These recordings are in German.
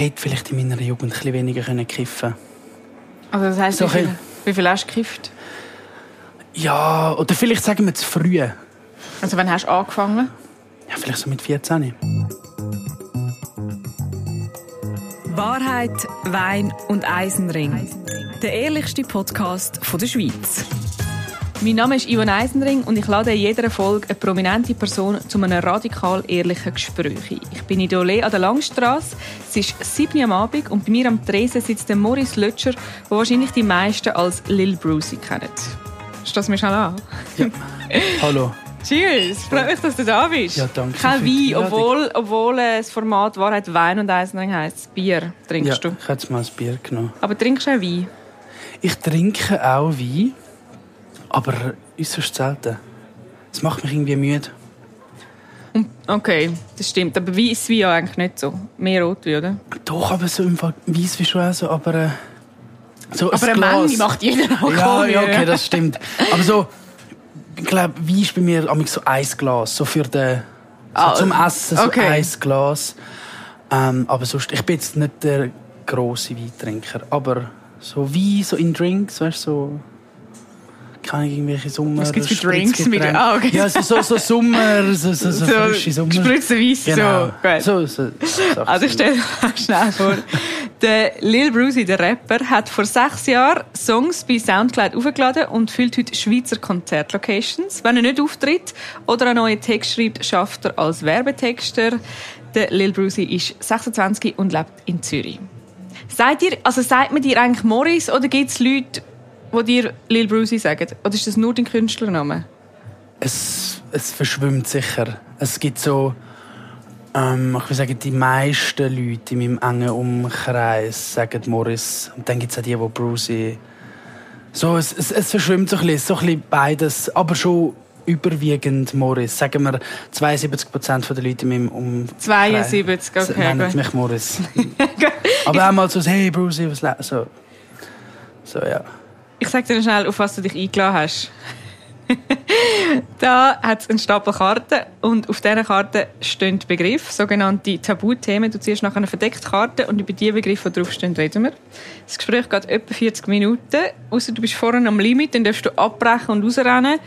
Ich hätte vielleicht in meiner Jugend ein bisschen weniger können kiffen Also das heisst, So wie, viel, wie viel hast du gekifft? Ja, oder vielleicht sagen wir zu früh. Ja, Also wann hast du angefangen? vielleicht so mit 14. Wahrheit, Wein und Eisenring. Der ehrlichste Podcast von der Schweiz. Mein Name ist Ivan Eisenring und ich lade in jeder Folge eine prominente Person zu einem radikal ehrlichen Gespräch ein. Ich bin in Dolé an der Langstrasse. Es ist 7 Uhr am Abend und bei mir am Tresen sitzt der Maurice Lötscher, den wahrscheinlich die meisten als Lil Brucey kennen. Stoss mir schnell an. Hallo. Cheers! Freut mich, dass du da bist. Ja, danke Kein Wein, obwohl, obwohl äh, das Format Wahrheit, Wein und Eisenring heisst. Bier Ja, trinkst du. ich jetzt mal ein Bier genommen. Aber trinkst du auch Wein? Ich trinke auch Wein, aber äußerst selten. Es macht mich irgendwie müde. Okay, das stimmt. Aber Weiss Wein ja eigentlich nicht so. Mehr Rotwein, oder? Doch, aber so im Fall weiss wie schon auch so, aber... Äh, so Aber eine Menge macht jeder Ja, Alkohol. ja, okay, das stimmt. Aber so, ich glaube, Wein ist bei mir so ein Glas, so für den, so Ah, zum Essen so okay. ein Glas. Ähm, aber sonst, ich bin jetzt nicht der grosse Weintrinker, aber so Wein, so in Drinks, weißt du, so keine irgendwelche Sommer. Was gibt's für Drinks mit-. Ah, okay. Ja, so, so, so Sommer, so, so, so, frische Sommer. Gespritzte Weiss, Genau. so. Gut. So, so, Also ich stelle schnell vor. Der Lil Brucey, der Rapper, hat vor sechs Jahren Songs bei Soundcloud aufgeladen und füllt heute Schweizer Konzertlocations. Wenn er nicht auftritt oder einen neuen Text schreibt, schafft er als Werbetexter. Der Lil Brucey ist 26 und lebt in Zürich. Seid ihr, also sagt man dir eigentlich Morris oder gibt es Leute, die dir Lil Brucey sagen? Oder ist das nur dein Künstlername? es, es verschwimmt sicher. Es gibt so, ähm, ich würde sagen, die meisten Leute in meinem engen Umkreis sagen Morris. Und dann gibt es auch die, die Brucey. So, es, es, es verschwimmt so ein bisschen, so ein bisschen beides, aber schon überwiegend Morris. Sagen wir, 72 Prozent der Leute in meinem Umkreis 72, okay, nennen gut. mich Morris. aber auch mal so, hey Brucey, was le-" so. So, ja. Ich sag dir schnell, auf was du dich eingeladen hast. da hat es einen Stapel Karten und auf diesen Karten stehen Begriffe, sogenannte Tabuthemen. Du ziehst nachher eine verdeckte Karte und über die Begriffe, die draufstehen, reden wir. Das Gespräch geht etwa 40 Minuten. Außer du bist vorne am Limit, dann darfst du abbrechen und rausrennen.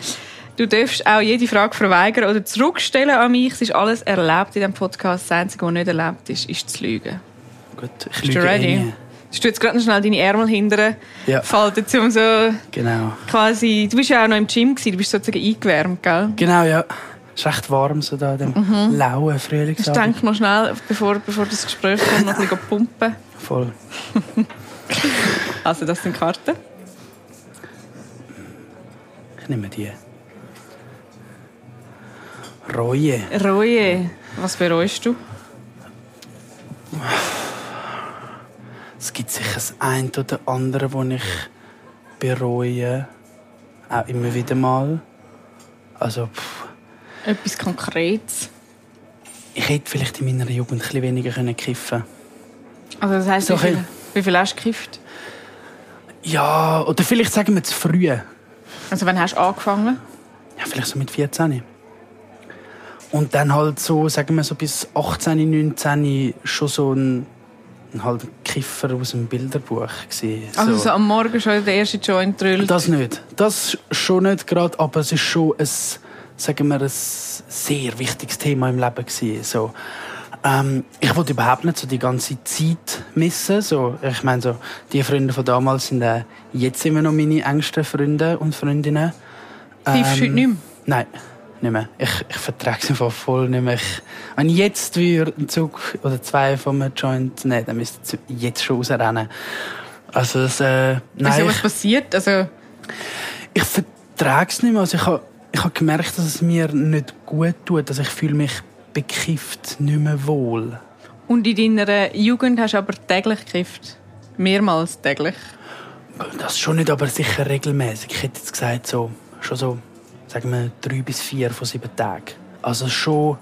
Du darfst auch jede Frage verweigern oder zurückstellen an mich. Es ist alles erlaubt in diesem Podcast. Das Einzige, was nicht erlaubt ist, ist zu lügen. Gut, ich Bist du lüge eh ready? Du jetzt gerade noch schnell deine Ärmel hinterher Ja. falten, um so Genau. quasi... Du bist ja auch noch im Gym, gewesen, du bist sozusagen eingewärmt, gell? Genau, ja. Es ist recht warm so da, in dem lauen Ich Frühlingsabend. denke noch schnell, bevor, bevor das Gespräch kommt, noch ein bisschen pumpen. Voll. Also, das sind Karten. Ich nehme die. Reue. Reue. Was bereust du? Es gibt sicher das eine oder andere, das ich bereue. Auch immer wieder mal. Also, pff, Etwas Konkretes. ich hätte vielleicht in meiner Jugend ein bisschen weniger können kiffen Also, das heisst, So wie, viel, wie viel hast du gekifft? Ja, oder vielleicht sagen wir zu früh. Ja, Also, wann hast du angefangen? vielleicht so mit 14. Und dann halt so, sagen wir so bis 18, 19 schon so ein, ein halt Kiffer aus dem Bilderbuch gewesen. Also, so am Morgen schon der erste Joint drüllt. Das nicht. Das schon nicht gerade, aber es ist schon ein, sagen wir, ein sehr wichtiges Thema im Leben gewesen. So, ähm, ich wollte überhaupt nicht so die ganze Zeit missen. So, ich meine, so, die Freunde von damals sind äh, jetzt immer noch meine engsten Freunde und Freundinnen. Kiffst du heute nicht mehr? Nein, nicht mehr. Ich, ich vertrage es einfach voll nicht mehr. Ich, wenn ich jetzt würde einen Zug oder zwei von einem Joint nehmen, dann müsste ich jetzt schon rausrennen. Also das, äh, nein, Wieso, was ich- passiert? Also, ich vertrage es nicht mehr. Also ich habe ich hab gemerkt, dass es mir nicht gut tut. Also ich fühle mich bekifft nicht mehr wohl. und in deiner Jugend hast du aber täglich gekifft? Mehrmals täglich? Das schon nicht, aber sicher regelmäßig. Ich hätte jetzt gesagt, so, schon so, sagen wir, drei bis vier von sieben Tagen. Also schon.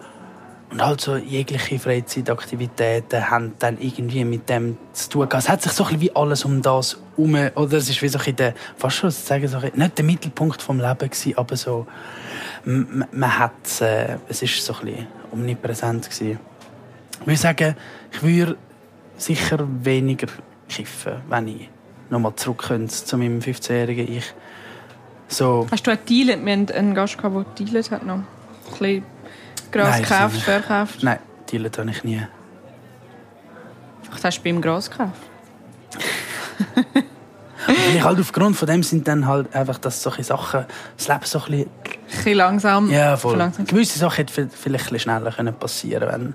Und halt so jegliche Freizeitaktivitäten haben dann irgendwie mit dem zu tun. gehabt. Es hat sich so ein bisschen wie alles um das herum, oder es ist wie so ein der, fast schon zu sagen, so ein bisschen, nicht der Mittelpunkt vom Leben gewesen, aber so, man hat, äh, es ist so ein bisschen omnipräsent gewesen. Ich würde sagen, ich würde sicher weniger kiffen, wenn ich nochmal zurück könnte zu meinem 15-jährigen Ich. So, Hast du auch dealet? Wir hatten einen Gast, gehabt, der dealet hat noch. Ein bisschen Gras Nein, gekauft, das verkauft. nein, dealen habe ich nie. Vielleicht hast du bei ihm Gras gekauft. Ich halt aufgrund von dem sind dann halt einfach, dass solche Sachen, das Leben so ein bisschen, Ein bisschen langsam. ja voll. Langsam. Gewisse Sachen hätten vi- vielleicht ein bisschen schneller können passieren wenn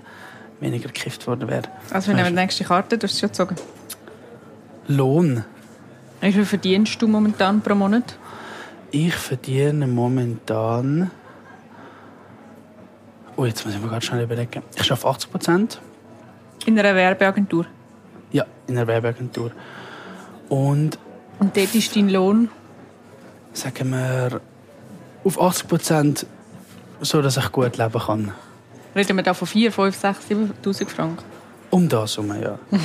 weniger gekifft worden wäre. Also wir nehmen die nächste Karte, du hast es schon gezogen. Lohn. Wie viel verdienst du momentan pro Monat? Ich verdiene momentan. Oh, jetzt muss ich mir gerade schnell überlegen. Ich arbeite 80 Prozent. In einer Werbeagentur. Ja, in einer Werbeagentur. Und Und dort ist dein Lohn? sagen wir auf 80 Prozent so, dass ich gut leben kann. Reden wir da von 4, 5, 6, 7'000 Franken? Um das herum, ja.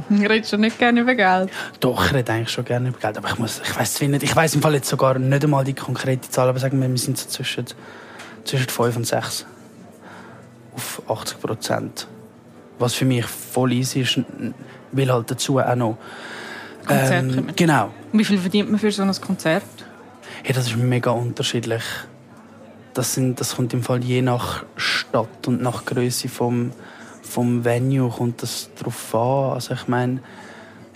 Redest du nicht gerne über Geld? Doch, ich rede eigentlich schon gerne über Geld, aber ich muss, ich weiß nicht, ich weiß im Fall jetzt sogar nicht einmal die konkrete Zahl, aber sagen wir, wir sind so zwischen, zwischen 5 und 6 auf 80 Prozent. Was für mich voll easy ist, weil halt dazu auch noch... Konzert kommen. genau. Und wie viel verdient man für so ein Konzert? Hey, das ist mega unterschiedlich. Das, sind, das kommt im Fall je nach Stadt und nach Größe vom, vom Venue kommt das drauf an. Also ich meine,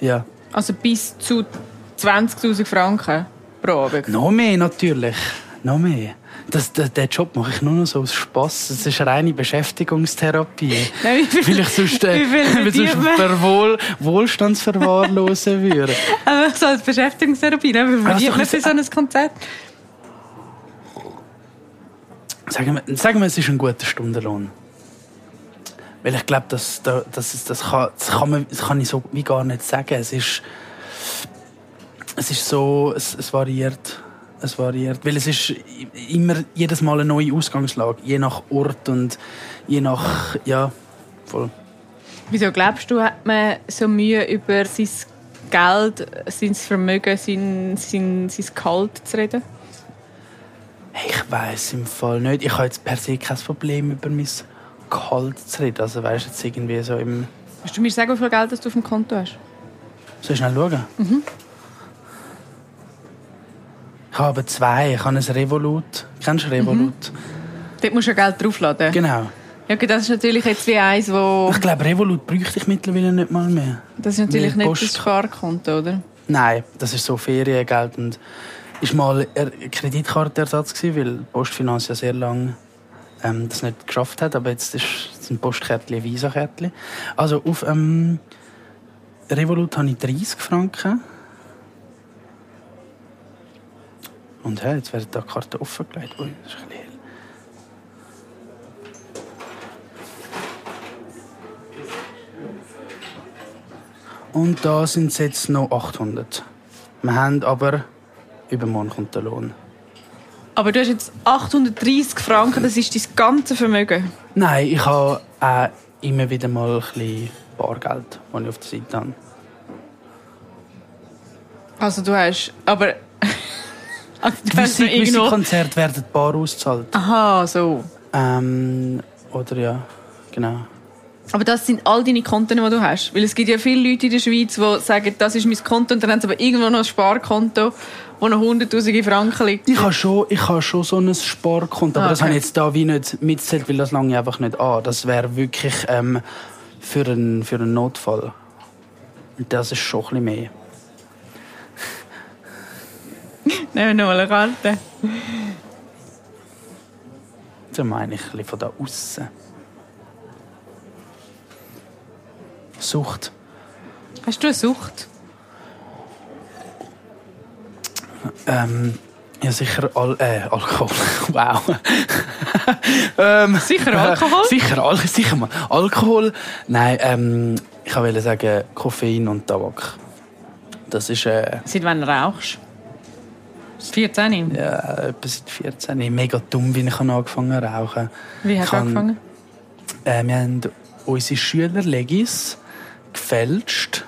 ja, Also bis zu 20'000 Franken pro Abend. noch mehr natürlich, noch mehr. Das, das, den Job mache ich nur noch so aus Spass. Das ist reine Beschäftigungstherapie. Nein, wie viel- Weil ich sonst, äh, Wie viel weil sonst ver Wohl, Wohlstandsverwahrlosen würde. Aber so als Beschäftigungstherapie, ne? wie ist verdient man für so ein Konzert? Sagen wir, sagen wir, es ist ein guter Stundenlohn. Weil ich glaube, das, das, das, das, kann, das, kann man, das kann ich so wie gar nicht sagen. Es ist, es ist so, es, es variiert. Es variiert. Weil es ist immer jedes Mal eine neue Ausgangslage. Je nach Ort und je nach, ja, voll. Wieso glaubst du, hat man so Mühe über sein Geld, sein Vermögen, sein, sein, sein Gehalt zu reden? Hey, ich weiß im Fall nicht. Ich habe jetzt per se kein Problem, über mein Gehalt zu reden. Also weißt du, jetzt irgendwie so im... Kannst du mir sagen, wie viel Geld das du auf dem Konto hast? Soll ich schnell schauen? Ich habe zwei. Ich habe ein Revolut. Kennst du Revolut? Dort musst du ja Geld draufladen. Genau. Ja, okay, das ist natürlich jetzt wie eins, wo... Ich glaube, Revolut bräuchte ich mittlerweile nicht mal mehr. Das ist natürlich Wie nicht das Sparkonto, oder? Nein, das ist so Feriengeld und ist mal ein Kreditkartenersatz gewesen, weil Postfinanz ja sehr lange ähm, das nicht geschafft hat, aber jetzt ist es ein Postkärtchen, ein Visa-Kärtchen. Also auf ähm, Revolut habe ich 30 Franken. Und hey, jetzt werden da Karten offengelegt. Ui, das ist ein bisschen. Und da sind es jetzt noch 800. Wir haben aber übermorgen kommt der Lohn. Aber du hast jetzt 830 Franken, das ist dein ganze Vermögen. Nein, ich habe auch immer wieder mal ein bisschen Bargeld, das ich auf der Seite habe. Also du hast... Aber... also du hast Gewisse, irgendwo... Konzerte werden bar ausgezahlt. Aha, so. Ähm, oder ja, genau. Aber das sind all deine Konten, die du hast. Weil es gibt ja viele Leute in der Schweiz, die sagen, das ist mein Konto und dann haben sie aber irgendwo noch ein Sparkonto, wo noch hunderttausende Franken liegt. Ich habe schon, ich habe schon so ein Sparkonto, aber Ah, das okay. habe ich jetzt da wie nicht mitgezählt, weil das lange einfach nicht an. Das wäre wirklich ähm, für, einen, für einen Notfall. Und das ist schon ein bisschen mehr. Nehmen wir noch mal eine Karte. So meine ich ein bisschen von da außen. Sucht. Hast du eine Sucht? Ähm, ja, sicher Al äh, Alkohol. wow. ähm, Sicher Alkohol? sicher, Al sicher mal. Alkohol. Nein, ähm, ich wollte sagen Koffein und Tabak. Das ist äh, Seit wann rauchst du? 14? ja, etwa seit 14. Ich mega dumm, wie ich angefangen habe zu rauchen. Wie hast du angefangen? Äh, wir haben unsere Schülerlegis gefälscht.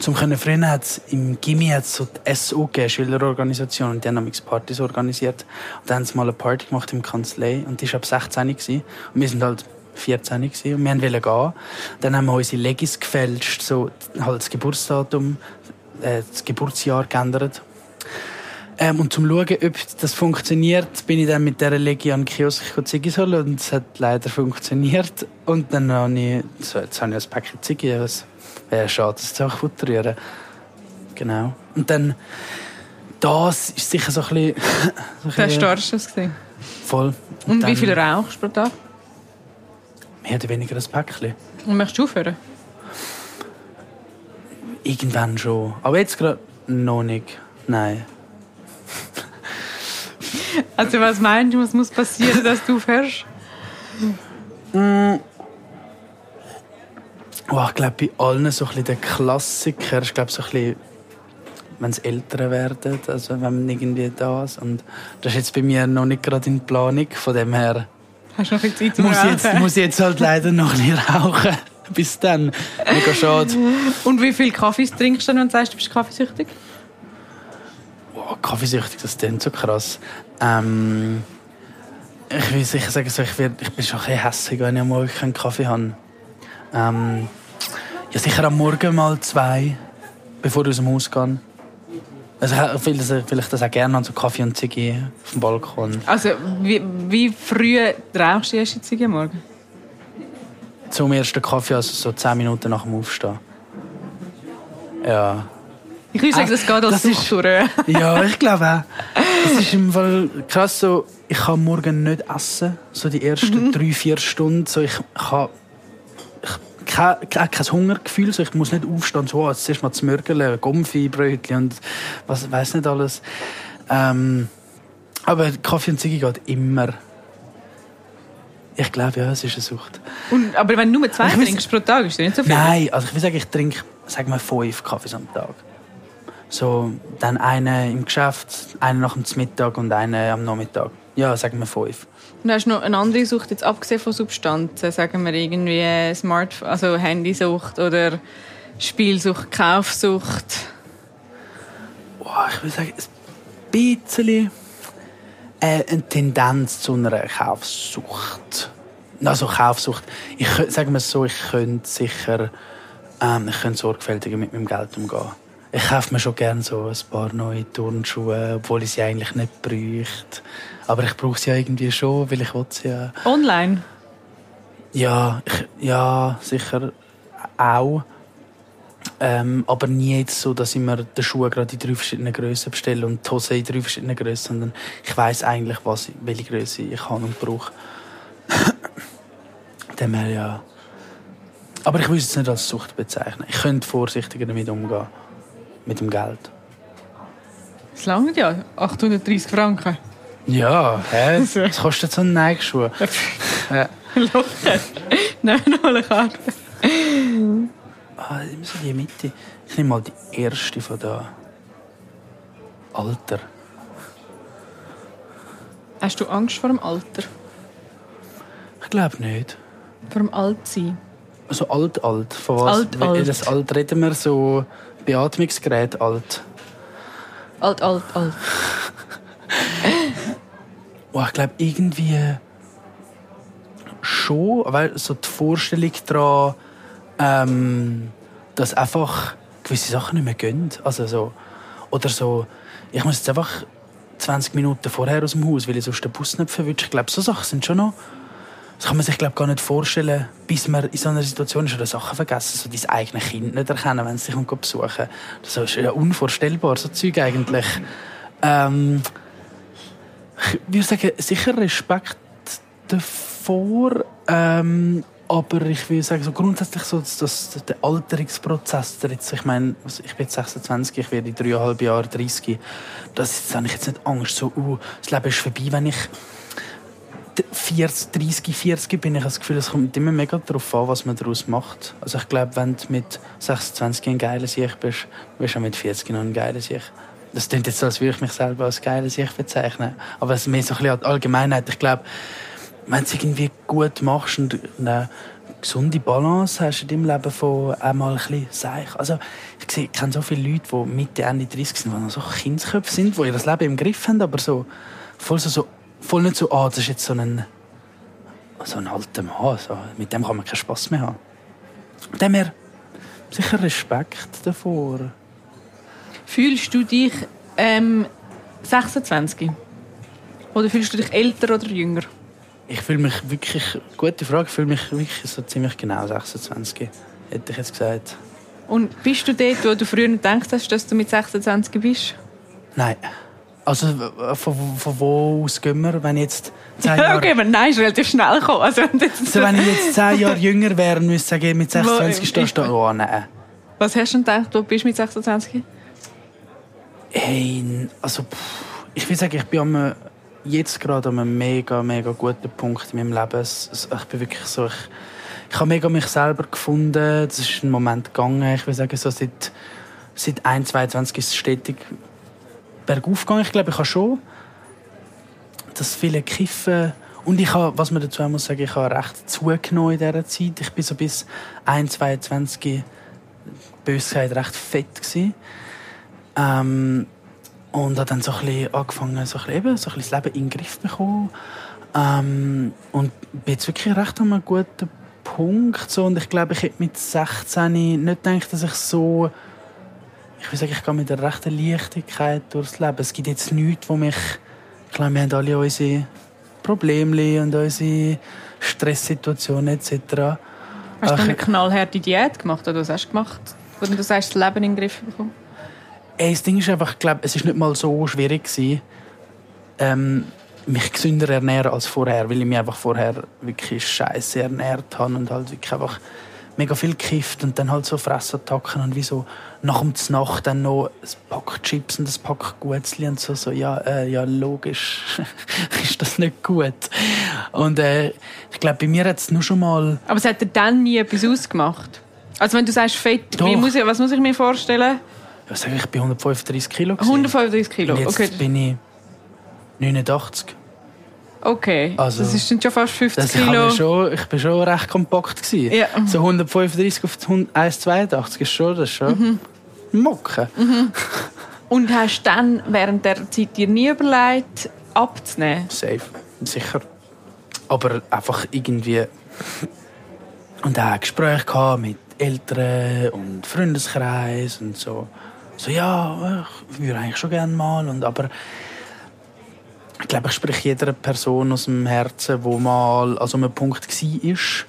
Zum können früher hat es im Gimmi so die SO gegeben, Schülerorganisation, und die haben Partys organisiert. Und dann haben sie mal eine Party gemacht im Kanzlei und die war ab 16 gewesen. Und wir sind halt 14 gewesen, und wir wollten gehen. Dann haben wir unsere Legis gefälscht, so halt das Geburtsdatum, äh, das Geburtsjahr geändert. Ähm, und zum schauen, ob das funktioniert, bin ich dann mit dieser Legi an den Kiosk Ziggis holen und es hat leider funktioniert. Und dann habe ich, so, jetzt habe ich ein Päckchen Es wäre schade, das zu futterieren. Genau. Und dann, das ist sicher so ein bisschen... So ein bisschen- starkste gesehen. Voll. Und dann wie viel rauchst du pro Tag? Mehr oder weniger ein Päckchen. Und möchtest du aufhören? Irgendwann schon. Aber jetzt gerade noch nicht. Nein. Also was meinst du, was muss passieren, dass du aufhörst? Oh, ich glaube, bei allen so ein bisschen der Klassiker ist, glaube so ein bisschen, wenn sie älter werden, also wenn man irgendwie das und das ist jetzt bei mir noch nicht gerade in Planung, von dem her Hast du noch viel Zeit zum muss jetzt, muss jetzt halt leider noch bisschen rauchen. Bis dann. Mega schade. Und wie viel Kaffee trinkst du dann, wenn du sagst, du bist kaffeesüchtig? Wow, Kaffeesüchtig, das klingt so krass. Ähm, ich will sicher sagen, so, ich, werd, ich bin schon ein bisschen hässlich, wenn ich am Morgen keinen Kaffee habe. Ähm, ja, sicher am Morgen mal zwei, bevor ich aus dem Haus gehe. Also, ich will das, auch gerne an so Kaffee und Ziggy auf dem Balkon. Also wie, wie früh rauchst du erst jetzt am Morgen? Zum ersten Kaffee, also so zehn Minuten nach dem Aufstehen. Ja. Ich würde sagen, Ah, das geht als das ist- Sucht durch. Ja, ich glaube auch. Es ist im Fall krass so, ich kann morgen nicht essen, so die ersten drei, vier Stunden. So, ich ich, kein, kein kein Hungergefühl, so, ich muss nicht aufstehen, so, jetzt erst mal zu mürgeln, Gomfi, Brötchen und was weiß nicht alles. Ähm, aber Kaffee und Ziggy geht immer. Ich glaube, ja, es ist eine Sucht. Und, aber wenn du nur zwei Ich trinkst pro Tag, ist das nicht so viel. Nein, also ich will sagen, ich trinke, sagen wir, fünf Kaffees am Tag. So, dann einen im Geschäft, einen nach dem Mittag und einen am Nachmittag. Ja, sagen wir fünf. Und hast du noch eine andere Sucht, jetzt abgesehen von Substanzen, sagen wir irgendwie Smart, also Handysucht oder Spielsucht, Kaufsucht? Boah, ich will sagen, ein bisschen äh, eine Tendenz zu einer Kaufsucht. Also Kaufsucht. Ich sagen wir es so, ich könnte sicher ähm, ich könnte sorgfältiger mit meinem Geld umgehen. Ich kaufe mir schon gerne so ein paar neue Turnschuhe, obwohl ich sie eigentlich nicht bräuchte. Aber ich brauche sie ja irgendwie schon, weil ich sie ja. Online? Ja, ich, ja, sicher auch. Ähm, aber nie jetzt so, dass ich mir den Schuh gerade in drei verschiedenen Grössen bestelle und die Hose in drei verschiedenen Grössen, sondern ich weiß eigentlich, was, welche Größe ich habe und brauche. Dem her, ja. Aber ich will es nicht als Sucht bezeichnen. Ich könnte vorsichtiger damit umgehen. Mit dem Geld. Das langt ja. 830 Franken. Ja, hä? Was kostet so ein Nike-Schuh? ja. Locker. Nein, noch eine Karte. Ah, immer so die Mitte. Ich nehme mal die erste von da. Alter. Hast du Angst vor dem Alter? Ich glaube nicht. Vor dem Altsein? Also alt, alt. Von was? Alt, alt. Das alt reden wir so Beatmungsgerät alt. Alt, alt, alt. Oh, ich glaube irgendwie schon, weil so die Vorstellung daran, ähm, dass einfach gewisse Sachen nicht mehr gehen. Also so, oder so, ich muss jetzt einfach 20 Minuten vorher aus dem Haus, weil ich sonst den Bus nicht verwünsche. Ich glaube, so Sachen sind schon noch. Das kann man sich glaub, gar nicht vorstellen, bis man in so einer Situation ist oder Sachen vergessen, so dein eigenes Kind nicht erkennen, wenn es dich kommt besuchen. Das ist ja unvorstellbar, so Zeug eigentlich. Ähm, ich würde sagen, sicher Respekt davor, ähm, aber ich würde sagen, so grundsätzlich so, dass, dass der Alterungsprozess, der jetzt, ich meine, ich bin jetzt 26, ich werde in dreieinhalb Jahren 30, das ist, habe ich jetzt nicht Angst, so, uh, das Leben ist vorbei, wenn ich 40, 30, 40 bin, ich das Gefühl, es kommt immer mega darauf an, was man daraus macht. Also ich glaube, wenn du mit 26 ein geiler Sieg bist, wirst du auch mit 40 noch ein geiler Sieg. Das klingt jetzt so, als würde ich mich selber als geiler Sieg bezeichnen. Aber es ist mehr so ein bisschen die Allgemeinheit. Ich glaube, wenn du es irgendwie gut machst und eine gesunde Balance hast in deinem Leben von einmal ein bisschen seich. Also ich, sehe, ich kenne so viele Leute, die Mitte, Ende 30 sind, die noch so Kindsköpfe sind, die ihr Leben im Griff haben, aber so voll so, so voll nicht so, ah, das ist jetzt so ein so ein alter Mann, so, mit dem kann man keinen Spass mehr haben. Dem her sicher Respekt davor. Fühlst du dich ähm, 26? Oder fühlst du dich älter oder jünger? Ich fühle mich wirklich, gute Frage, ich fühle mich wirklich so ziemlich genau 26, hätte ich jetzt gesagt. Und bist du dort, wo du früher gedacht hast, dass du mit 26 bist? Nein. Also von, von wo aus gehen wir, wenn ich jetzt zehn Ja, Jahre... okay, aber nein, ist relativ schnell gekommen. Also, das- So, wenn ich jetzt zehn Jahre jünger wäre und müsste sagen, mit 26 Wo- stehst du da. Oh nein. Was hast du denn gedacht, du bist mit 26? Hey, also ich will sagen, ich bin am, jetzt gerade an einem mega, mega guten Punkt in meinem Leben. Ich bin wirklich so, ich, ich habe mega mich selber gefunden. Das ist ein Moment gegangen. Ich will sagen, so seit, seit 1, 22 ist es stetig bergauf. Ich glaube, ich habe schon das viele Kiffen und ich habe, was man dazu auch muss sagen, ich habe recht zugenommen in dieser Zeit. Ich bin so bis 1, 22 Bösheit recht fett gewesen. Ähm, und habe dann so ein bisschen angefangen, so ein bisschen, eben, so ein bisschen das Leben in den Griff zu bekommen. Ähm, und bin jetzt wirklich recht an einem guten Punkt. So. Und ich glaube, ich hätte mit 16 nicht gedacht, dass ich so... Ich will sagen, ich gehe mit einer rechten Leichtigkeit durchs Leben. Es gibt jetzt nichts, wo mich... Ich glaube, wir haben alle unsere Probleme und unsere Stresssituationen etc. Hast du eine knallharte Diät gemacht oder was hast du gemacht? Oder du sagst, das Leben in den Griff bekommen? Ey, das Ding ist einfach, ich glaube, es ist nicht mal so schwierig gewesen, ähm, mich gesünder ernähren als vorher, weil ich mich einfach vorher wirklich scheiße ernährt habe und halt wirklich einfach mega viel gekifft und dann halt so Fressattacken und wie so nach dem Znacht dann noch ein Pack Chips und ein Pack Guetzli und so, so ja, äh, ja logisch ist das nicht gut. Und äh, ich glaube, bei mir hat es nur schon mal Aber es hat dir dann nie etwas ausgemacht? Also wenn du sagst fett, muss ich, was muss ich mir vorstellen? ich sage, ich bin 135 Kilo gewesen. 135 Kilo, Und jetzt okay. bin ich 89. Okay, Also, das ist dann schon fast 50 Das ich, Kilo. schon, ich bin schon recht kompakt gewesen. Ja. So 135 auf 1,82 ist schon, das ist schon Mhm. Mocken. Und hast dann während der Zeit dir nie überlegt, abzunehmen? Safe, sicher. Aber einfach irgendwie und auch Gespräche gehabt mit Eltern und Freundeskreis und so. So ja, ich würde eigentlich schon gerne mal und aber ich glaube, ich spreche jeder Person aus dem Herzen, wo mal an so einem Punkt war.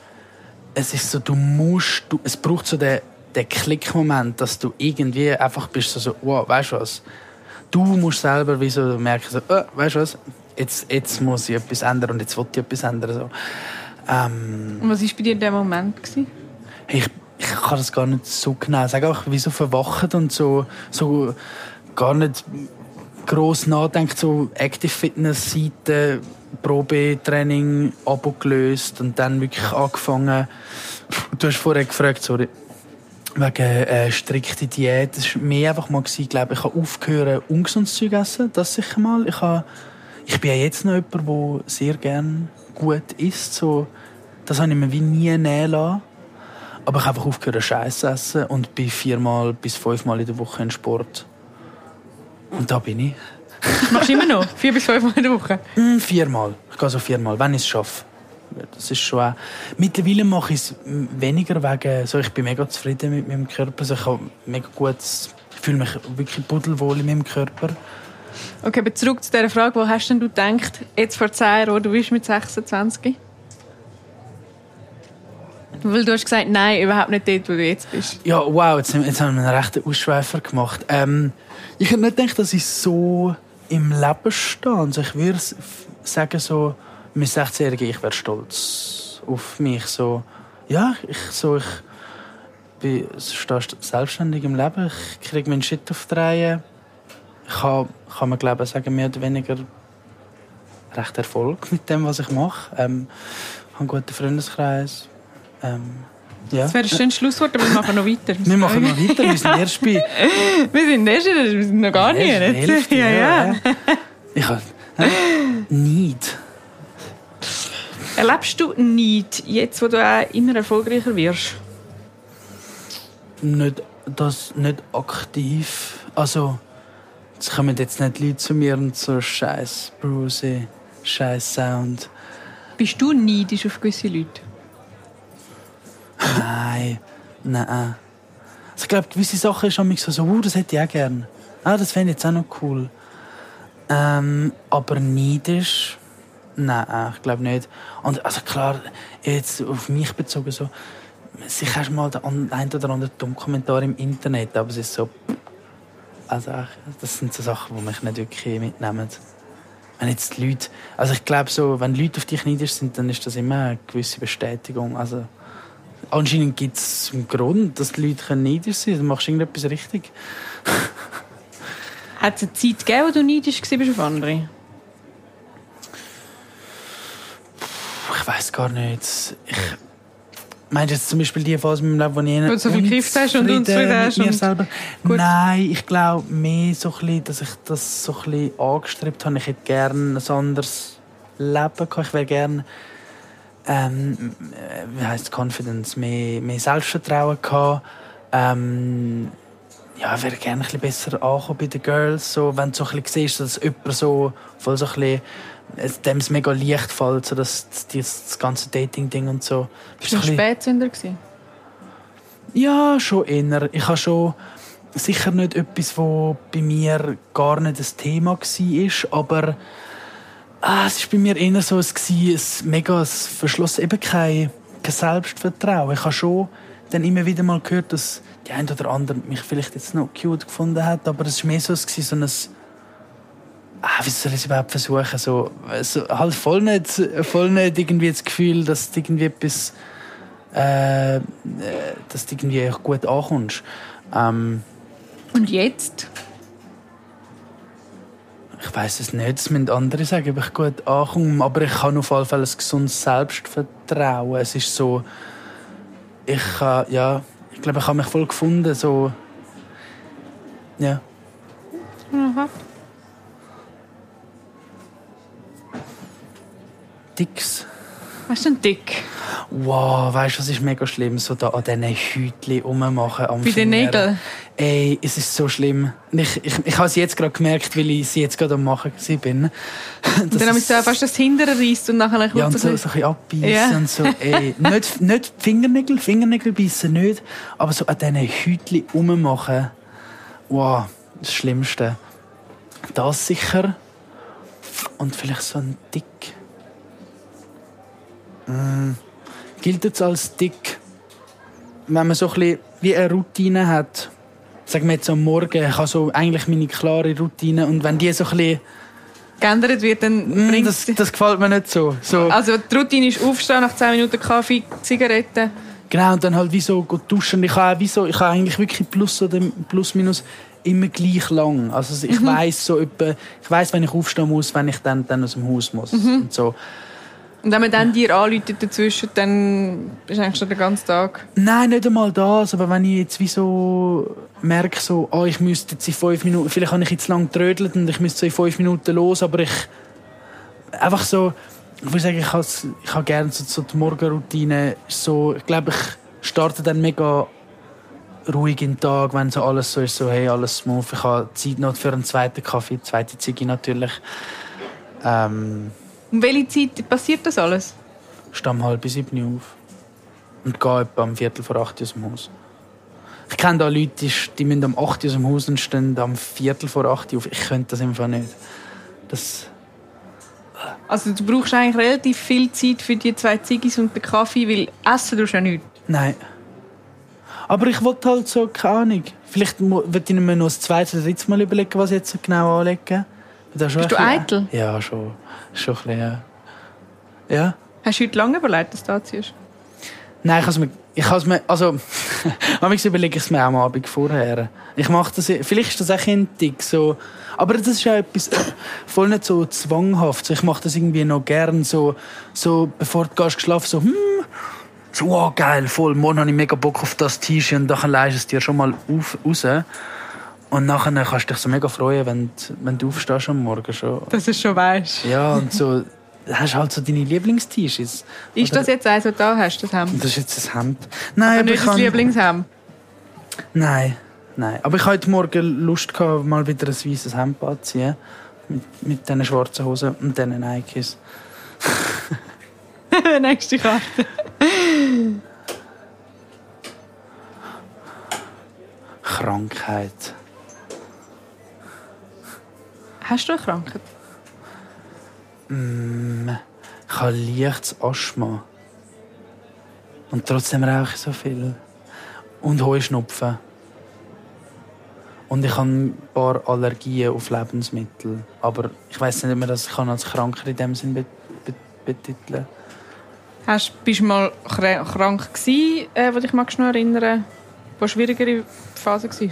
Es ist so, du musst, du, es braucht so den, den Klickmoment, dass du irgendwie einfach bist so, so wow, weißt du was? Du musst selber wie so merken, so, äh, weißt du was? Jetzt, jetzt muss ich etwas ändern und jetzt will ich etwas ändern. So. Ähm, Und was war bei dir in dem Moment? Gewesen? ich, ich kann das gar nicht so genau sagen, auch wie so verwacht und so, so gar nicht gross nachdenkt, so Active Fitness Seite, Probetraining, Abo gelöst und dann wirklich angefangen. Du hast vorher gefragt, sorry, wegen äh, strikte Diät. Das war mehr einfach mal, gewesen, glaube ich, ich habe aufgehört, ungesundes Zeug essen, das sicher mal. Ich, habe, ich bin ja jetzt noch jemand, der sehr gerne gut isst. So, das habe ich mir wie nie nehmen lassen. Aber ich habe einfach aufgehört, Scheiß essen und bin viermal bis fünfmal in der Woche in Sport. Und da bin ich. Machst du immer noch? Vier bis fünf Mal in der Woche? Mm, viermal. Ich gehe so viermal, wenn ich es schaffe. Das ist schon auch. Mittlerweile mache ich es weniger wegen. So, ich bin mega zufrieden mit meinem Körper. Also ich habe mega gut. Ich fühle mich wirklich pudelwohl in meinem Körper. Okay, aber zurück zu dieser Frage, wo hast denn du gedacht, jetzt vor 10 Jahren, du bist mit 26? Weil du hast gesagt, nein, überhaupt nicht dort, wo du jetzt bist. Ja, wow, jetzt, jetzt haben wir einen rechten Ausschweifer gemacht. Ähm, ich hätte nicht gedacht, dass ich so im Leben stehe. Also ich würde sagen, so, mit 16-Jährigen, ich wäre stolz auf mich. So, ja, ich, so, ich bin, selbstständig im Leben. Ich kriege meinen Shit auf die Reihe. Ich habe, kann man glaube ich, sagen, mehr oder weniger recht Erfolg mit dem, was ich mache. Ähm, ich habe einen guten Freundeskreis. Ähm, ja. Das wäre ein schönes Schlusswort, aber wir machen noch weiter. Wir machen noch weiter, wir sind erst bei Wir sind erst, wir sind noch gar nicht. Hälfte, ja, ja. Ich habe äh, Neid. Erlebst du Neid, jetzt wo du auch immer erfolgreicher wirst? Nicht, das nicht aktiv. Also, es kommen jetzt nicht Leute zu mir und so Scheiß Bruce, Scheiß Sound. Bist du neidisch auf gewisse Leute? Nein, nein. Also ich glaube, gewisse Sachen ist manchmal so, so uh, das hätte ich auch gerne. Ah, das fände ich jetzt auch noch cool. Ähm, aber neidisch? Nein, ich glaube nicht. Und also klar, jetzt auf mich bezogen so, sicher hast du mal den ein oder anderen dummen Kommentar im Internet, aber es ist so, also das sind so Sachen, die mich nicht wirklich mitnehmen. Wenn jetzt die Leute, also ich glaube so, wenn Leute auf dich neidisch sind, dann ist das immer eine gewisse Bestätigung. Also anscheinend gibt es einen Grund, dass die Leute neidisch sind. Dann machst du irgendetwas richtig. Hat es eine Zeit gegeben, wo du neidisch warst auf andere? Ich weiß gar nicht. Ich Meinst jetzt zum Beispiel die Phase in meinem Leben, wo ich Wo du so viel gekifft hast und unzufrieden hast mit mir und- selber? Gut. Nein, ich glaube mehr so ein bisschen, dass ich das so ein bisschen angestrebt habe. Ich hätte gerne ein anderes Leben gehabt. Ich wäre gerne, ähm, äh, wie heisst Confidence, mehr, mehr Selbstvertrauen gehabt. Ähm, ja, ich wäre gerne ein bisschen besser angekommen bei den Girls. So, wenn du so ein bisschen siehst, dass jemand so voll so ein bisschen es- dem es mega leicht fällt, so das, das, das ganze Dating-Ding und so. Bist du ein Spätzünder gewesen? ja, schon eher. Ich habe schon sicher nicht etwas, wo bei mir gar nicht das Thema war, aber ah, es war bei mir eher so, war ein mega ein verschlossen, eben kein, kein Selbstvertrauen. Ich habe schon dann immer wieder mal gehört, dass die ein oder andere mich vielleicht jetzt noch cute gefunden hat, aber es war mehr so, war so ein ah, wie soll ich es überhaupt versuchen? So, so, halt voll nicht, voll nicht irgendwie das Gefühl, dass du irgendwie etwas äh, äh, dass du irgendwie gut ankommst. Ähm, Und jetzt? Ich weiß es nicht, das müssen andere sagen, ob ich gut ankomme, aber ich habe auf jeden Fall ein gesundes Selbstvertrauen. Es ist so, ich, äh, ja, ich glaube, ich habe mich voll gefunden, so, ja. Aha. Dicks. Ist denn dick? Wow, weißt du, was ist mega schlimm? So da an diesen Hütchen rummachen am Bei den. Nägeln? Ey, es ist so schlimm. Ich, ich, ich habe es jetzt gerade gemerkt, weil ich sie jetzt gerade am Machen war. bin. Und dann haben wir fast das Hintere reißt und nachher Ja, und so, ein so ein bisschen abbeissen Ja. und so. Ey, nicht, nicht Fingernägel, Fingernägel beißen nicht, aber so an diesen Hütchen rummachen. Wow, das Schlimmste. Das sicher. Und vielleicht so ein Dick. Mm. Gilt jetzt als dick, wenn man so ein bisschen wie eine Routine hat. Sagen wir jetzt am Morgen, ich habe so eigentlich meine klare Routine und wenn die so ein bisschen, geändert wird, dann Mm, bringt das, das gefällt mir nicht so. so Also die Routine ist aufstehen, nach 10 Minuten Kaffee, Zigaretten. Genau, und dann halt wie so gut duschen. Ich habe, wie so, ich habe eigentlich wirklich plus oder plus minus immer gleich lang. Also ich weiß so etwa, ich weiß, wenn ich aufstehen muss, wenn ich dann, dann aus dem Haus muss. Und so. Und wenn man dann dir anläutet dazwischen, dann ist eigentlich schon den ganzen Tag. Nein, nicht einmal das, aber wenn ich jetzt wie so merke, so, oh, ich müsste jetzt in fünf Minuten, vielleicht habe ich jetzt lang getrödelt und ich müsste so in fünf Minuten los, aber ich einfach so, ich würde sagen, ich habe, ich habe gerne so, so die Morgenroutine, so, ich glaube, ich starte dann mega ruhig den Tag, wenn so alles so ist, so, hey, alles smooth, ich habe Zeit noch für einen zweiten Kaffee, zweite Ziege natürlich. Ähm, Um welche Zeit passiert das alles? stehe um halb sieben auf und gehe etwa am Viertel vor acht aus dem Haus. Ich kenne da Leute, die, die müssen um acht aus dem Haus und stehen am Viertel vor acht auf. Ich könnte das einfach nicht. Das, Also du brauchst eigentlich relativ viel Zeit für die zwei Ziggis und den Kaffee, weil essen tust du ja nichts. nein. Aber ich wollte halt so, keine Ahnung. Vielleicht würde ich mir noch das zweite oder dritte Mal überlegen, was ich jetzt so genau anlege. Bist du bisschen- eitel? Ja, schon. Schon ein bisschen, ja. Hast du heute lange überlegt, dass du da ziehst? Nein, ich has mir, ich has mir, also, manchmal überlege ich es mir auch am Abend vorher. Ich mache das, vielleicht ist das auch ein Tick, so, aber das ist ja etwas äh, voll nicht so zwanghaft. So, ich mache das irgendwie noch gern, so, so, bevor du gehst schlafen, so, hm, so, wow, geil, voll, morgen habe ich mega Bock auf das T-Shirt und dann leist es dir schon mal auf, raus. Und nachher kannst du dich so mega freuen, wenn, du- wenn du aufstehst am Morgen schon. Dass du es schon weißt. Ja, und so, hast halt so deine Lieblings-T-Shirts. Ist Oder- das jetzt eins, was du da hast, das Hemd? Das ist jetzt ein Hemd. Nein, Aber aber nicht ich das. Lieblingshemd? Nein, nein. Aber ich hatte heute Morgen Lust, gehabt, mal wieder ein weißes Hemd anzuziehen. Mit, mit diesen schwarzen Hosen und diesen Nikes. Nächste Karte. Krankheit. Hast du eine Krankheit? Mm, ich habe leichtes Asthma. Und trotzdem rauche ich so viel. Und Heuschnupfen. Und ich habe ein paar Allergien auf Lebensmittel. Aber ich weiß nicht, ob man das kann als Kranker in dem Sinn be be betiteln Hast, bist du mal kr- krank gewesen, äh, wo dich magst du noch erinnern, wo eine schwierigere Phase war?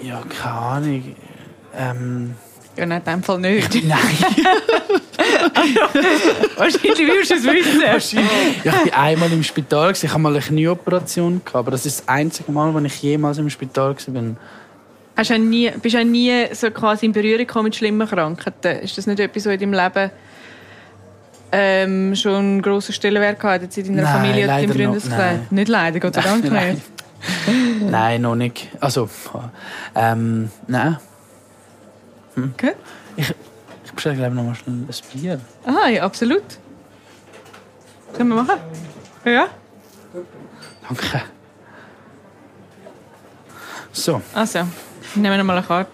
Ja, keine Ahnung. Ähm, Ja, nein, in dem Fall nicht. nein. Wahrscheinlich würdest du es wissen. ja, ich war einmal im Spital. Ich hatte mal eine Knieoperation. Aber das ist das einzige Mal, wo ich jemals im Spital war. Hast du nie, bist du auch nie so quasi in Berührung gekommen mit schlimmen Krankheiten? Ist das nicht etwas, was in deinem Leben ähm, schon einen grossen Stellenwert gehabt hat, in deiner Nein, Familie oder im Freundeskreis? nein. Nicht leider, Gott sei Dank Nein. nicht. Nein, noch nicht. Also, ähm, nein. Gut. Ich bestelle, glaube ich, noch mal schnell ein Bier. Ah, ja, absolut. Können wir machen? Ja. Danke. So, Also, nehmen wir noch mal eine Karte.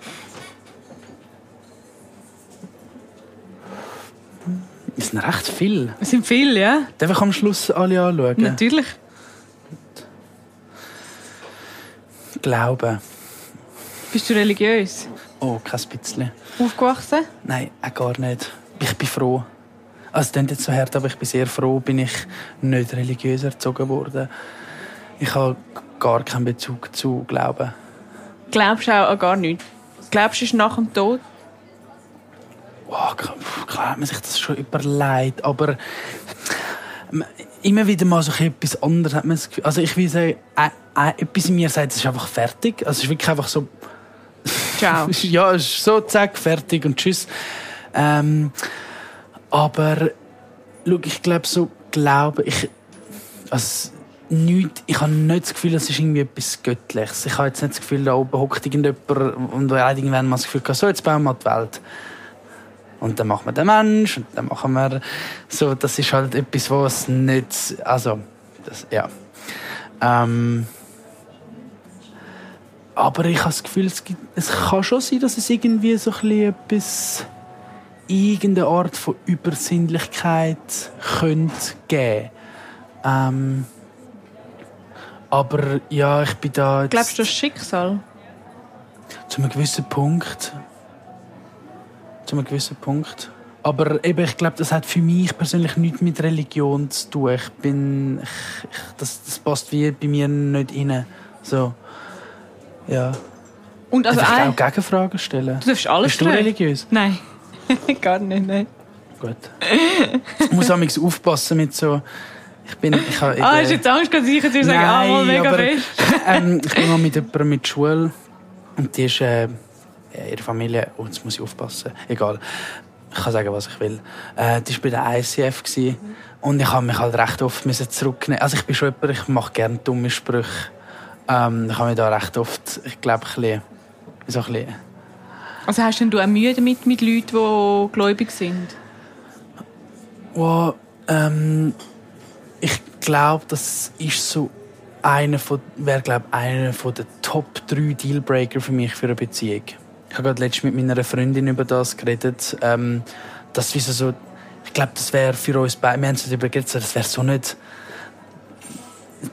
es sind recht viel. Es sind viele, ja? Darf ich am Schluss alle anschauen? Natürlich. Glauben. Bist du religiös? Oh, kein bisschen. Aufgewachsen? Nein, auch gar nicht. Ich bin froh. Also, es klingt jetzt so hart, aber ich bin sehr froh, bin ich nicht religiös erzogen worden. Ich habe gar keinen Bezug zu Glauben. Glaubst du auch an gar nichts? Glaubst du, es ist nach dem Tod? Wow, klar hat man sich das schon überlegt, aber immer wieder mal so etwas anderes hat man das Gefühl. Also ich will sagen, äh, äh, etwas in mir sagt, es ist einfach fertig. Also es ist wirklich einfach so, Ciao. ja, ist so, zack, fertig und tschüss. Ähm, aber, schau, ich glaube so, Glauben, ich, also, nicht, ich habe nicht das Gefühl, es ist irgendwie etwas Göttliches. Ich habe jetzt nicht das Gefühl, da oben hockt irgendjemand und hat irgendwann mal das Gefühl, so, jetzt bauen wir die Welt. Und dann machen wir den Mensch und dann machen wir so, das ist halt etwas, was nicht, also, das, ja. Ähm, aber ich habe das Gefühl, es, gibt, es kann schon sein, dass es irgendwie so ein etwas, irgendeine Art von Übersinnlichkeit könnte geben. Ähm, aber ja, ich bin da jetzt Glaubst du das Schicksal? zu einem gewissen Punkt. Zu einem gewissen Punkt. Aber eben, ich glaube, das hat für mich persönlich nichts mit Religion zu tun. Ich bin, ich, das, das passt wie bei mir nicht rein. So, ja. Und also Darf ich auch Gegenfragen stellen? Du darfst alles Bist du stellen. religiös? Nein. gar nicht, nein. Gut. Ich muss amigs aufpassen mit so. Ich bin. Ich habe Ah, der- hast du jetzt Angst, dass ich jetzt sagen, ah, mal mega aber, fest? ähm, ich bin mal mit jemandem mit Schule und die ist äh, ihre Familie. Oh, jetzt muss ich aufpassen. Egal. Ich kann sagen, was ich will. Äh, die war bei der ICF gewesen, und ich habe mich halt recht oft zurücknehmen. Also ich bin schon jemand, ich mache gerne dumme Sprüche. Ähm, ich habe mich da recht oft, ich glaube, ein bisschen, so ein bisschen Also hast denn du auch Mühe damit mit Leuten, die gläubig sind? Wow, ähm, ich glaube, das ist so einer von, wäre glaube einer von der Top 3 Dealbreaker für mich für eine Beziehung. Ich habe gerade letztens mit meiner Freundin über das geredet. Ähm, das ist so, ich glaube, das wäre für uns beide, wir haben es darüber geredet, das wäre so nicht,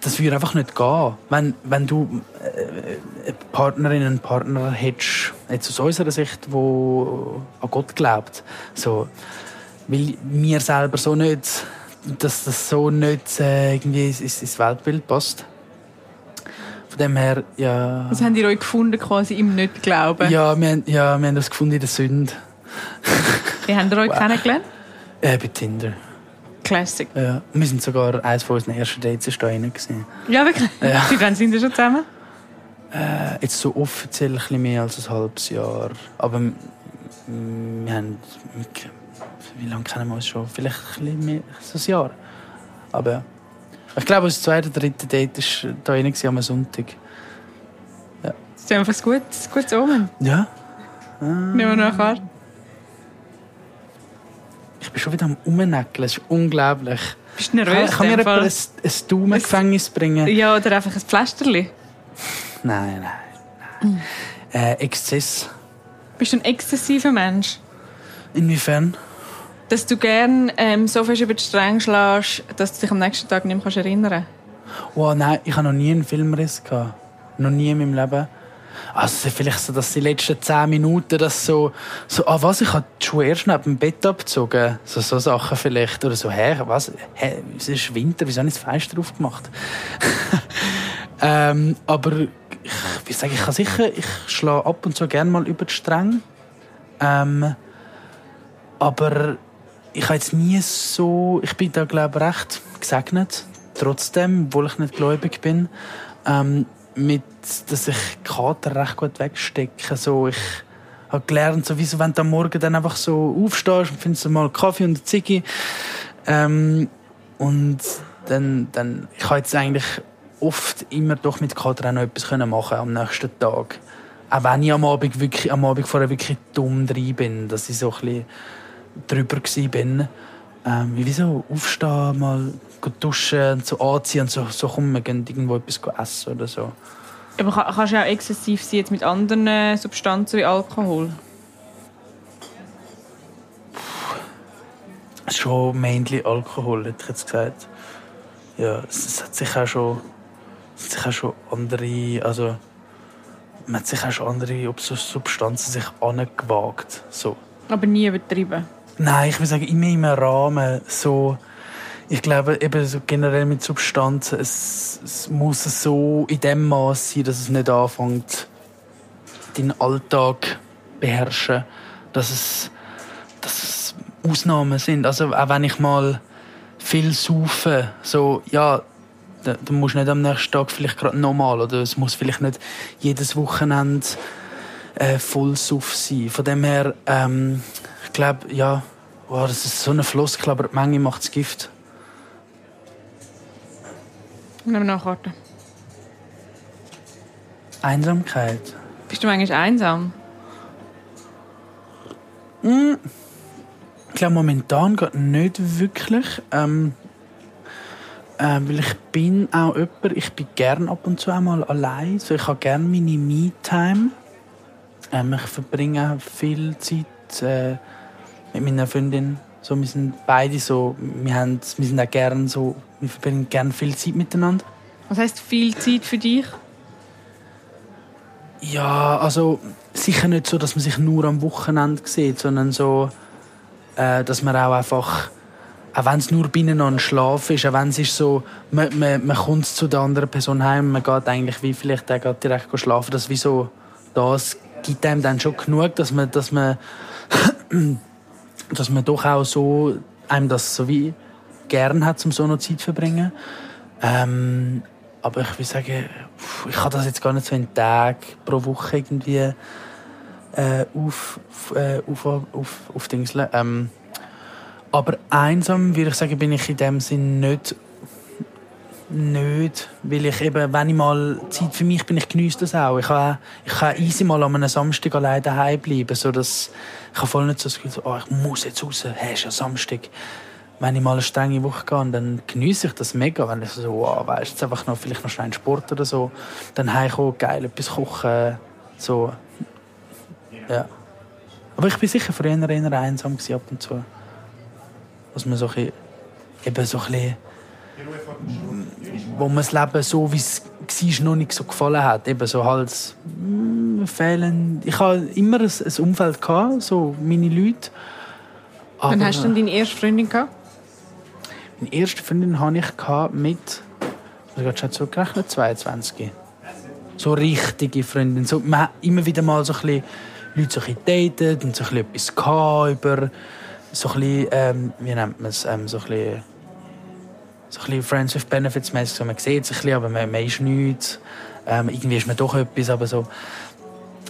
das würde einfach nicht gehen. Wenn, wenn du äh, eine Partnerin, einen Partner hättest, jetzt aus unserer Sicht, wo an Gott glaubt, so, weil mir selber so nicht, dass das so nicht äh, irgendwie ins, ins Weltbild passt. Von dem her, ja. Was habt ihr euch gefunden, quasi im Nicht-Glauben? Ja, wir, ja, wir haben das gefunden in der Sünde. Wie habt ihr euch Wow. kennengelernt? Äh, bei Tinder. Classic. Ja. Wir sind sogar, eines von unseren ersten Dates ist da rein. gewesen. Ja, wirklich? Ja. Wie lange sind ihr schon zusammen? Äh, jetzt so offiziell ein bisschen mehr als ein halbes Jahr. Aber wir haben. Wie lange kennen wir uns schon? Vielleicht ein bisschen mehr, so ein Jahr. Aber ja. Ich glaube, unser zweites, dritte Date war da rein am Sonntag. Das ist einfach ein gutes, gutes Omen. Ja. Nehmen wir noch eine Karte. Ich bin schon wieder am Umnäckeln. Es ist unglaublich. Bist du Kann, nervös? kann mir in dem jemand ein, ein Daumengefängnis bringen? Ja, oder einfach ein Pflasterli. Nein, nein. nein. Äh, Exzess. Bist du ein exzessiver Mensch? Inwiefern? Dass du gern ähm, so fest über die Stränge schlägst, dass du dich am nächsten Tag nicht mehr kannst erinnern kannst? Oh nein, ich habe noch nie einen Filmriss gehabt. Noch nie in meinem Leben. Also vielleicht so, dass die letzten zehn Minuten das so, so ah was, ich habe die Schuhe erst neben dem Bett abgezogen. So, so Sachen vielleicht. Oder so, hä, was, hä, es ist Winter, wieso habe ich das Fenster aufgemacht? ähm, aber ich, wie sage ich, kann sicher, ich schlage ab und zu gerne mal über die Stränge. Ähm, aber ich habe jetzt nie so, ich bin da glaube ich recht gesegnet, trotzdem, obwohl ich nicht gläubig bin, ähm, mit, dass ich Kater recht gut wegstecke. So, ich habe gelernt, so, wieso, wenn du am Morgen dann einfach so aufstehst und findest mal Kaffee und eine Ziggy, ähm, und dann, dann, ich habe jetzt eigentlich oft immer doch mit Kater auch noch etwas können machen am nächsten Tag. Auch wenn ich am Abend, wirklich, am Abend vorher wirklich dumm drin bin, dass ich so ein bisschen drüber bin. Ähm, wie so aufstehen, mal duschen und so anziehen und so, so komm, wir gehen irgendwo etwas essen oder so. Aber kann- kannst du auch exzessiv sein jetzt mit anderen äh, Substanzen wie Alkohol? Schon mainly Alkohol, hätte ich jetzt gesagt. Ja, es, es hat sich auch schon, es hat sich auch schon andere, also man hat sich auch schon andere Substanzen sich angewagt. So. Aber nie übertrieben. Nein, ich würde sagen, immer im Rahmen. So, ich glaube, eben so generell mit Substanzen, es, es muss so in dem Maß sein, dass es nicht anfängt, deinen Alltag beherrschen, dass es, dass es Ausnahmen sind. Also auch wenn ich mal viel saufe, so, ja, dann, dann musst du nicht am nächsten Tag vielleicht gerade nochmal, oder es muss vielleicht nicht jedes Wochenende äh, voll Suff sein. Von dem her, ähm, ich glaube, ja, wow, das ist so eine Floskel, aber die Menge macht das Gift. Nehmen wir nachkarten. Einsamkeit. Bist du manchmal einsam? Ich glaube momentan gerade nicht wirklich. Ähm, äh, weil ich bin auch jemand, ich bin gern ab und zu auch mal allein. So, ich habe gerne meine Me-Time. Ähm, ich verbringe auch viel Zeit äh, mit meiner Freundin. So, wir sind beide so, wir, haben, wir sind auch gern so, wir verbringen gerne viel Zeit miteinander. Was heißt viel Zeit für dich? Ja, also sicher nicht so, dass man sich nur am Wochenende sieht, sondern so, äh, dass man auch einfach, auch wenn es nur beieinander schlafen ist, auch wenn es ist so, man, man, man kommt zu der anderen Person heim, man geht eigentlich wie vielleicht geht direkt schlafen, das wie so, das gibt einem dann schon genug, dass man, dass man, dass man doch auch so, einem das so wie gern hat, um so noch Zeit zu verbringen. Ähm, aber ich würde sagen, ich kann das jetzt gar nicht so in Tag pro Woche irgendwie äh, auf, auf, äh, auf, auf, auf Dingseln. Ähm, aber einsam, würde ich sagen, bin ich in dem Sinn nicht, nicht, weil ich eben, wenn ich mal Zeit für mich bin, ich genieße das auch. Ich kann, ich kann easy mal an einem Samstag allein daheim bleiben, so dass ich voll nicht so das Gefühl, oh, ich muss jetzt raus, hey, ist ja Samstag wenn ich mal eine strenge Woche gehe, dann genieße ich das mega. Wenn ich so, wow, weißt, jetzt einfach noch, vielleicht noch schnell einen Sport oder so, dann heimkommen, geil, etwas kochen, so. Ja. Aber ich bin sicher früher eher einsam gewesen, ab und zu. Was man so ein bisschen, eben so ein bisschen, wo mir das Leben so, wie es war, noch nicht so gefallen hat. Eben so halt, mm, fehlen. Ich hatte immer ein, ein Umfeld, gehabt, so meine Leute. Wann Aber- hast du denn deine erste Freundin gehabt? meine erste Freundin hatte ich mit, ich habe schon zurückgerechnet, 22. So richtige Freundin. So, man hat immer wieder mal so ein bisschen Leute so ein bisschen datet und so ein bisschen etwas über so ein bisschen, ähm, wie nennt man es, ähm, so ein bisschen, so ein bisschen Friends with Benefits mäßig. So, man sieht sich ein bisschen, aber man, man ist nichts. Ähm, irgendwie ist man doch etwas, aber so.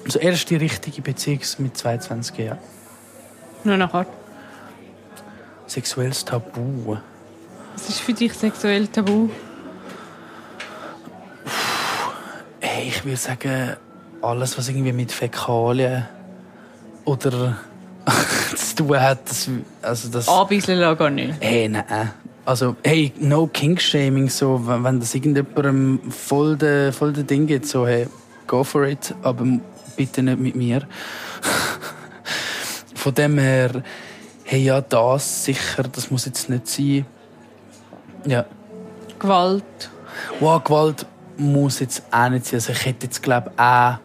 So erste richtige Beziehung mit 22 Jahren. Nur nachkarten. Sexuelles Tabu. Was ist für dich sexuell tabu? Hey, ich würde sagen, alles, was irgendwie mit Fäkalien oder zu tun hat. Das, also das, Anbeiseln lassen gar nicht. Hey, nein. Also, hey, no King-Shaming, so, wenn, wenn das irgendjemandem voll de, voll de Ding geht, so, hey, go for it, aber bitte nicht mit mir. Von dem her, hey, ja, das sicher, das muss jetzt nicht sein. Ja. Gewalt. Wow, Gewalt muss jetzt auch nicht sein. Also ich hätte jetzt, glaube ich, auch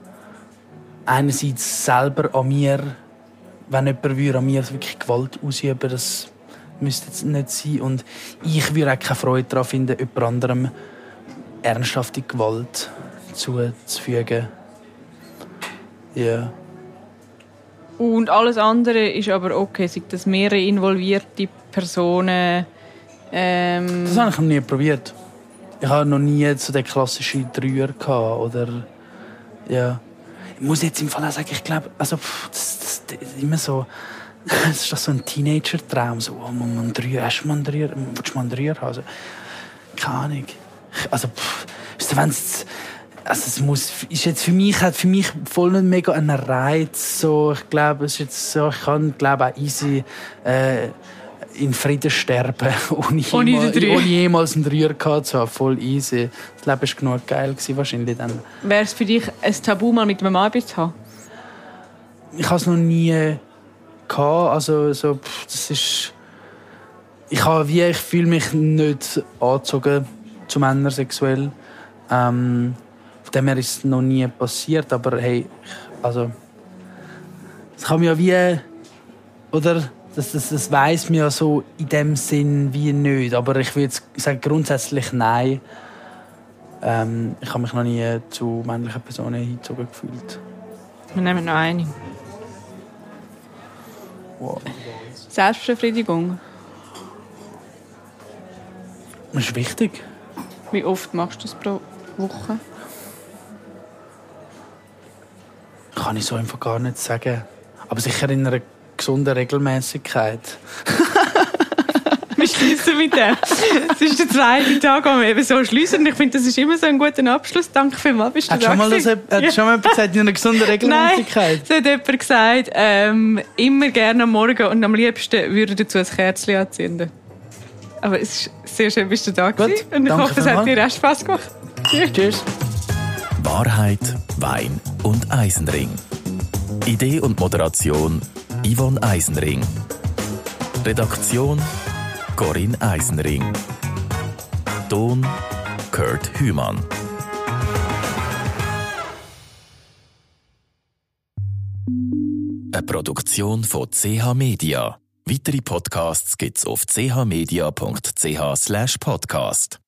einerseits selber an mir, wenn jemand würde an mir wirklich Gewalt ausüben das müsste jetzt nicht sein. Und ich würde auch keine Freude daran finden, jemand anderem ernsthafte Gewalt zuzufügen. Ja. Und alles andere ist aber okay, sind das mehrere involvierte Personen. Ähm, Das habe ich noch nie probiert. Ich habe noch nie so den klassischen Dreier gehabt, oder ja. Ich muss jetzt im Fall auch sagen, ich glaube, also pff, das, das, das ist immer so, das ist doch so ein Teenager-Traum, so, oh, man, man Dreier, hast einen Dreier, willst du mal haben? Also, keine Ahnung. Also, pff, du, wenn's, also es muss, ist jetzt für mich, hat für mich voll nicht mega einen Reiz, so, ich glaube, es ist jetzt so, ich kann, glaube auch easy, äh, in Frieden sterben, ohne, Ohne jemals, ohne jemals einen Dreier gehabt zu haben. Voll easy. Das Leben war genug geil gewesen, wahrscheinlich dann. Wäre es für dich ein Tabu, mal mit einem Mann zu haben? Ich habe es noch nie gehabt, also so, pff, das ist... Ich habe wie, ich fühle mich nicht angezogen zu Männern sexuell. Ähm, von dem her ist es noch nie passiert, aber hey, ich- also... Das kann man ja wie... Oder... Das, das, das weiß man ja so in dem Sinn wie nicht. Aber ich würde sagen, grundsätzlich nein. Ähm, ich habe mich noch nie zu männlichen Personen hingezogen gefühlt. Wir nehmen noch eine. Wow. Selbstbefriedigung. Das ist wichtig. Wie oft machst du das pro Woche? Kann ich so einfach gar nicht sagen. Aber sicher in einer gesunden Regelmäßigkeit. Wir schließen mit dem. Es ist der zweite Tag, wo wir eben so schließen. Und ich finde, das ist immer so ein guter Abschluss. Danke vielmals, bist du Hat da schon mal, das, hat Ja. schon mal jemand gesagt, in einer gesunden Nein, Regelmäßigkeit? es hat jemand gesagt, ähm, immer gerne am Morgen und am liebsten würde dazu ein Kerzchen anzünden. Aber es ist sehr schön, bist du da Gut, gewesen. Und ich danke hoffe, es hat dir auch Spass gemacht. Cheers. Wahrheit, Wein und Eisenring. Idee und Moderation Yvonne Eisenring. Redaktion Corinne Eisenring. Ton Kurt Hümann. Eine Produktion von CH Media. Weitere Podcasts gibt's auf chmedia.ch/podcast.